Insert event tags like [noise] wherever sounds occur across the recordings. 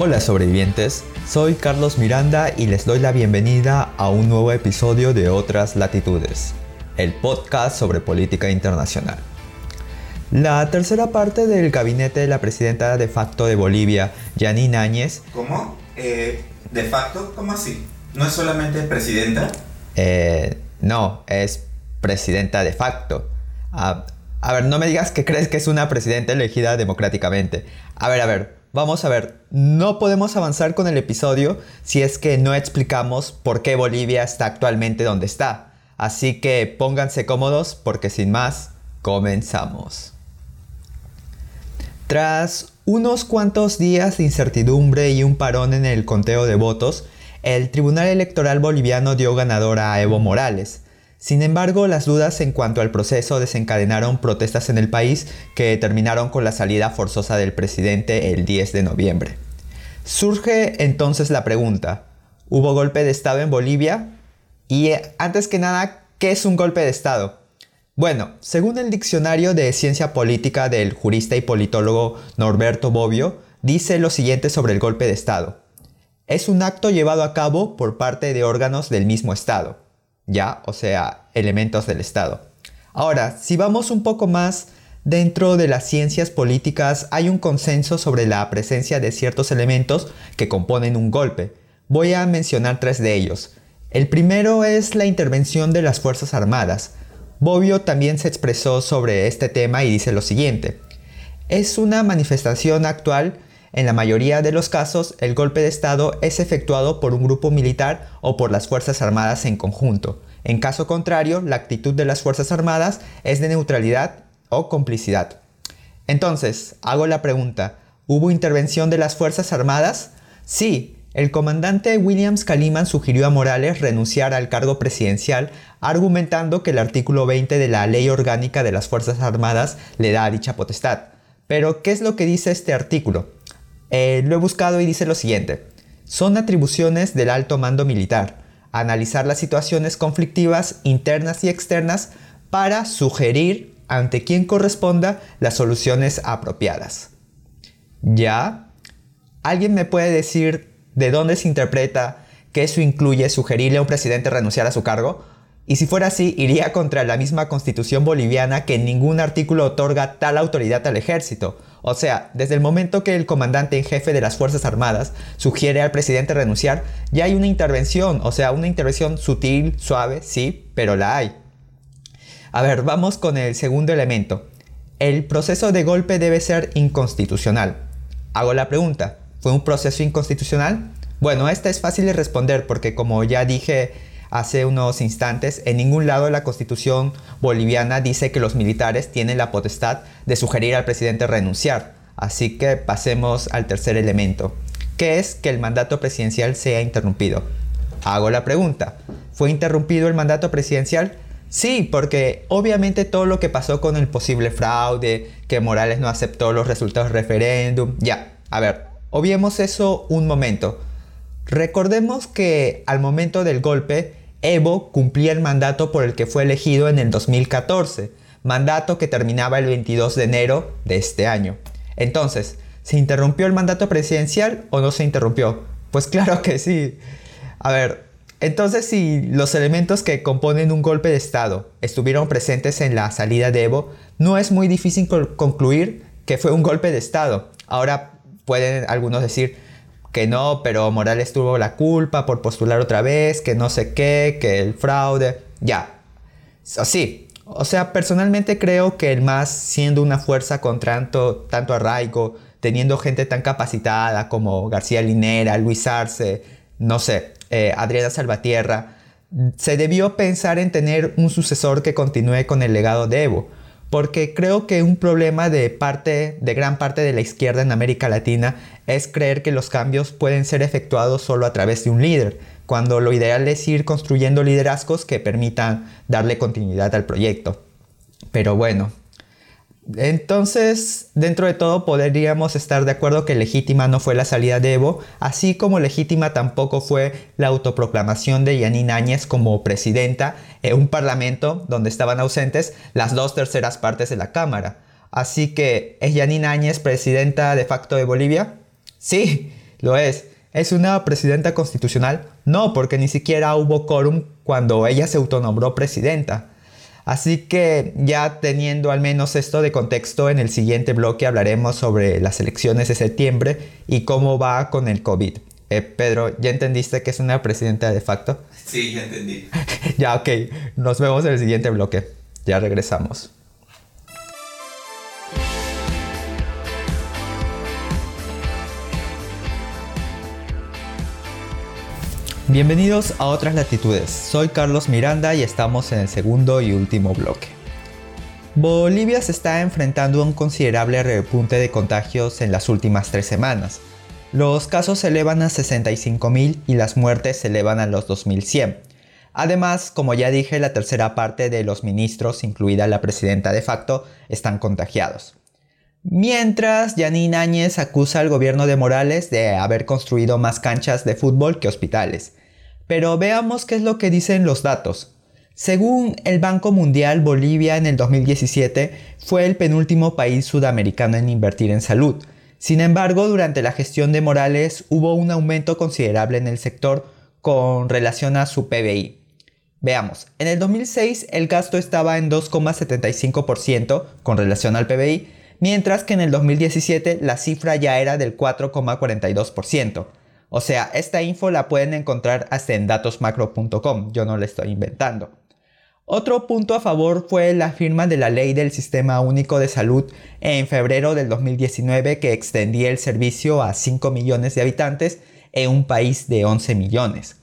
Hola sobrevivientes, soy Carlos Miranda y les doy la bienvenida a un nuevo episodio de Otras Latitudes, el podcast sobre política internacional. La tercera parte del gabinete de la presidenta de facto de Bolivia, Yanine Áñez. ¿Cómo? Eh, ¿De facto? ¿Cómo así? ¿No es solamente presidenta? Eh, no, es presidenta de facto. A, a ver, no me digas que crees que es una presidenta elegida democráticamente. A ver, a ver, vamos a ver. No podemos avanzar con el episodio si es que no explicamos por qué Bolivia está actualmente donde está. Así que pónganse cómodos porque sin más, comenzamos. Tras unos cuantos días de incertidumbre y un parón en el conteo de votos, el Tribunal Electoral Boliviano dio ganador a Evo Morales. Sin embargo, las dudas en cuanto al proceso desencadenaron protestas en el país que terminaron con la salida forzosa del presidente el 10 de noviembre. Surge entonces la pregunta, ¿hubo golpe de Estado en Bolivia? Y eh, antes que nada, ¿qué es un golpe de Estado? Bueno, según el diccionario de ciencia política del jurista y politólogo Norberto Bobbio, dice lo siguiente sobre el golpe de Estado. Es un acto llevado a cabo por parte de órganos del mismo Estado ¿ya? O sea, elementos del Estado. Ahora, si vamos un poco más dentro de las ciencias políticas, hay un consenso sobre la presencia de ciertos elementos que componen un golpe. Voy a mencionar tres de ellos. El primero es la intervención de las Fuerzas Armadas. Bobbio también se expresó sobre este tema y dice lo siguiente. Es una manifestación actual en la mayoría de los casos, el golpe de Estado es efectuado por un grupo militar o por las Fuerzas Armadas en conjunto. En caso contrario, la actitud de las Fuerzas Armadas es de neutralidad o complicidad. Entonces, hago la pregunta, ¿hubo intervención de las Fuerzas Armadas? Sí, el comandante Williams Kaliman sugirió a Morales renunciar al cargo presidencial, argumentando que el artículo 20 de la Ley Orgánica de las Fuerzas Armadas le da dicha potestad. Pero, ¿qué es lo que dice este artículo? Eh, lo he buscado y dice lo siguiente. Son atribuciones del alto mando militar. Analizar las situaciones conflictivas internas y externas para sugerir ante quien corresponda las soluciones apropiadas. ¿Ya? ¿Alguien me puede decir de dónde se interpreta que eso incluye sugerirle a un presidente renunciar a su cargo? Y si fuera así, iría contra la misma constitución boliviana que ningún artículo otorga tal autoridad al ejército. O sea, desde el momento que el comandante en jefe de las Fuerzas Armadas sugiere al presidente renunciar, ya hay una intervención, o sea, una intervención sutil, suave, sí, pero la hay. A ver, vamos con el segundo elemento. El proceso de golpe debe ser inconstitucional. Hago la pregunta, ¿fue un proceso inconstitucional? Bueno, esta es fácil de responder porque como ya dije hace unos instantes, en ningún lado la constitución boliviana dice que los militares tienen la potestad de sugerir al presidente renunciar. Así que pasemos al tercer elemento, que es que el mandato presidencial sea interrumpido. Hago la pregunta, ¿fue interrumpido el mandato presidencial? Sí, porque obviamente todo lo que pasó con el posible fraude, que Morales no aceptó los resultados del referéndum, ya, a ver, obviemos eso un momento. Recordemos que al momento del golpe, Evo cumplía el mandato por el que fue elegido en el 2014, mandato que terminaba el 22 de enero de este año. Entonces, ¿se interrumpió el mandato presidencial o no se interrumpió? Pues claro que sí. A ver, entonces si los elementos que componen un golpe de Estado estuvieron presentes en la salida de Evo, no es muy difícil concluir que fue un golpe de Estado. Ahora pueden algunos decir, que no, pero Morales tuvo la culpa por postular otra vez, que no sé qué, que el fraude, ya. Sí, o sea, personalmente creo que el MAS, siendo una fuerza con tanto, tanto arraigo, teniendo gente tan capacitada como García Linera, Luis Arce, no sé, eh, Adriana Salvatierra, se debió pensar en tener un sucesor que continúe con el legado de Evo porque creo que un problema de parte de gran parte de la izquierda en América Latina es creer que los cambios pueden ser efectuados solo a través de un líder, cuando lo ideal es ir construyendo liderazgos que permitan darle continuidad al proyecto. Pero bueno, entonces, dentro de todo, podríamos estar de acuerdo que legítima no fue la salida de Evo, así como legítima tampoco fue la autoproclamación de Yanine Áñez como presidenta en un parlamento donde estaban ausentes las dos terceras partes de la Cámara. Así que, ¿es Yanine Áñez presidenta de facto de Bolivia? Sí, lo es. ¿Es una presidenta constitucional? No, porque ni siquiera hubo quórum cuando ella se autonombró presidenta. Así que ya teniendo al menos esto de contexto, en el siguiente bloque hablaremos sobre las elecciones de septiembre y cómo va con el COVID. Eh, Pedro, ¿ya entendiste que es una presidenta de facto? Sí, ya entendí. [laughs] ya, ok. Nos vemos en el siguiente bloque. Ya regresamos. Bienvenidos a Otras Latitudes. Soy Carlos Miranda y estamos en el segundo y último bloque. Bolivia se está enfrentando a un considerable repunte de contagios en las últimas tres semanas. Los casos se elevan a 65.000 y las muertes se elevan a los 2.100. Además, como ya dije, la tercera parte de los ministros, incluida la presidenta de facto, están contagiados. Mientras, Janine Áñez acusa al gobierno de Morales de haber construido más canchas de fútbol que hospitales. Pero veamos qué es lo que dicen los datos. Según el Banco Mundial, Bolivia en el 2017 fue el penúltimo país sudamericano en invertir en salud. Sin embargo, durante la gestión de Morales hubo un aumento considerable en el sector con relación a su PBI. Veamos, en el 2006 el gasto estaba en 2,75% con relación al PBI, mientras que en el 2017 la cifra ya era del 4,42%. O sea, esta info la pueden encontrar hasta en datosmacro.com, yo no la estoy inventando. Otro punto a favor fue la firma de la ley del Sistema Único de Salud en febrero del 2019 que extendía el servicio a 5 millones de habitantes en un país de 11 millones.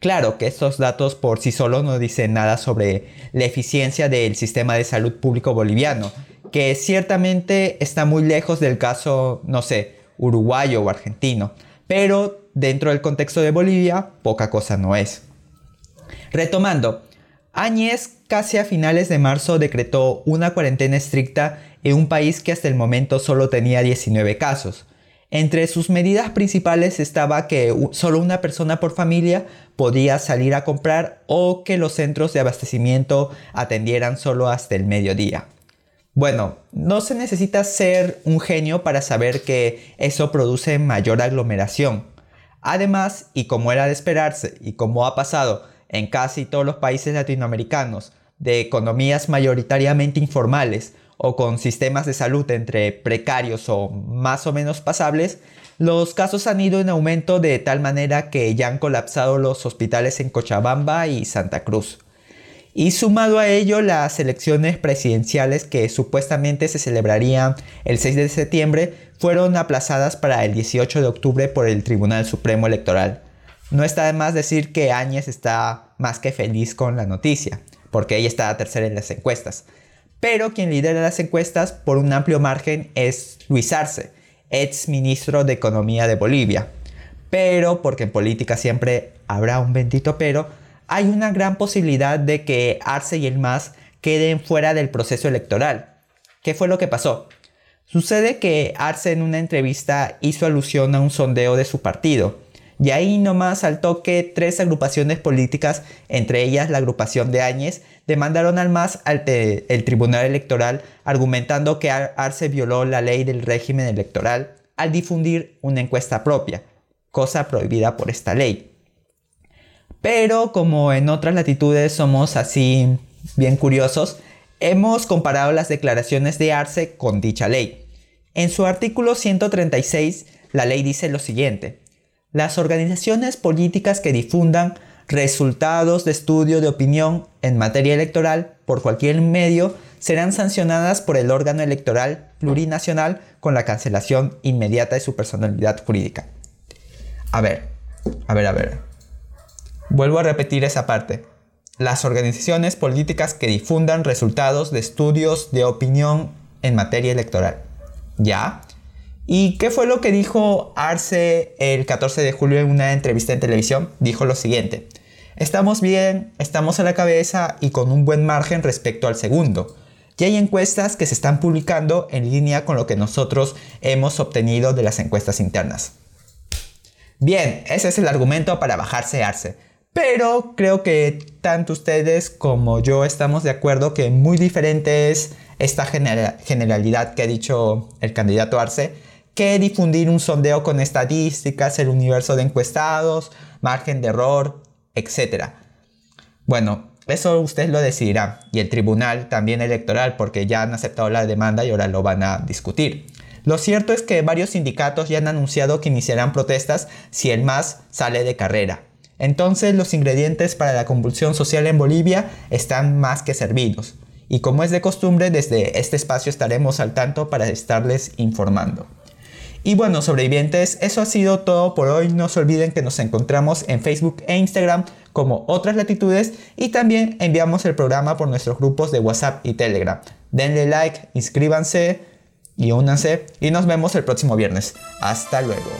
Claro que estos datos por sí solos no dicen nada sobre la eficiencia del sistema de salud público boliviano, que ciertamente está muy lejos del caso, no sé, uruguayo o argentino, pero dentro del contexto de Bolivia, poca cosa no es. Retomando, Áñez casi a finales de marzo decretó una cuarentena estricta en un país que hasta el momento solo tenía 19 casos. Entre sus medidas principales estaba que solo una persona por familia podía salir a comprar o que los centros de abastecimiento atendieran solo hasta el mediodía. Bueno, no se necesita ser un genio para saber que eso produce mayor aglomeración. Además, y como era de esperarse y como ha pasado en casi todos los países latinoamericanos, de economías mayoritariamente informales o con sistemas de salud entre precarios o más o menos pasables, los casos han ido en aumento de tal manera que ya han colapsado los hospitales en Cochabamba y Santa Cruz. Y sumado a ello, las elecciones presidenciales que supuestamente se celebrarían el 6 de septiembre fueron aplazadas para el 18 de octubre por el Tribunal Supremo Electoral. No está de más decir que Áñez está más que feliz con la noticia, porque ella está tercera en las encuestas. Pero quien lidera las encuestas por un amplio margen es Luis Arce, ex ministro de Economía de Bolivia. Pero, porque en política siempre habrá un bendito pero, hay una gran posibilidad de que Arce y el MAS queden fuera del proceso electoral. ¿Qué fue lo que pasó? Sucede que Arce en una entrevista hizo alusión a un sondeo de su partido, y ahí nomás saltó que tres agrupaciones políticas, entre ellas la agrupación de Áñez, demandaron al MAS al el Tribunal Electoral argumentando que Arce violó la ley del régimen electoral al difundir una encuesta propia, cosa prohibida por esta ley. Pero como en otras latitudes somos así bien curiosos, hemos comparado las declaraciones de Arce con dicha ley. En su artículo 136, la ley dice lo siguiente. Las organizaciones políticas que difundan resultados de estudio de opinión en materia electoral por cualquier medio serán sancionadas por el órgano electoral plurinacional con la cancelación inmediata de su personalidad jurídica. A ver, a ver, a ver. Vuelvo a repetir esa parte. Las organizaciones políticas que difundan resultados de estudios de opinión en materia electoral. ¿Ya? ¿Y qué fue lo que dijo Arce el 14 de julio en una entrevista en televisión? Dijo lo siguiente. Estamos bien, estamos a la cabeza y con un buen margen respecto al segundo. Ya hay encuestas que se están publicando en línea con lo que nosotros hemos obtenido de las encuestas internas. Bien, ese es el argumento para bajarse Arce. Pero creo que tanto ustedes como yo estamos de acuerdo que muy diferente es esta generalidad que ha dicho el candidato Arce que difundir un sondeo con estadísticas, el universo de encuestados, margen de error, etc. Bueno, eso ustedes lo decidirán y el tribunal también electoral porque ya han aceptado la demanda y ahora lo van a discutir. Lo cierto es que varios sindicatos ya han anunciado que iniciarán protestas si el MAS sale de carrera. Entonces los ingredientes para la convulsión social en Bolivia están más que servidos. Y como es de costumbre, desde este espacio estaremos al tanto para estarles informando. Y bueno, sobrevivientes, eso ha sido todo por hoy. No se olviden que nos encontramos en Facebook e Instagram como otras latitudes y también enviamos el programa por nuestros grupos de WhatsApp y Telegram. Denle like, inscríbanse y únanse y nos vemos el próximo viernes. Hasta luego.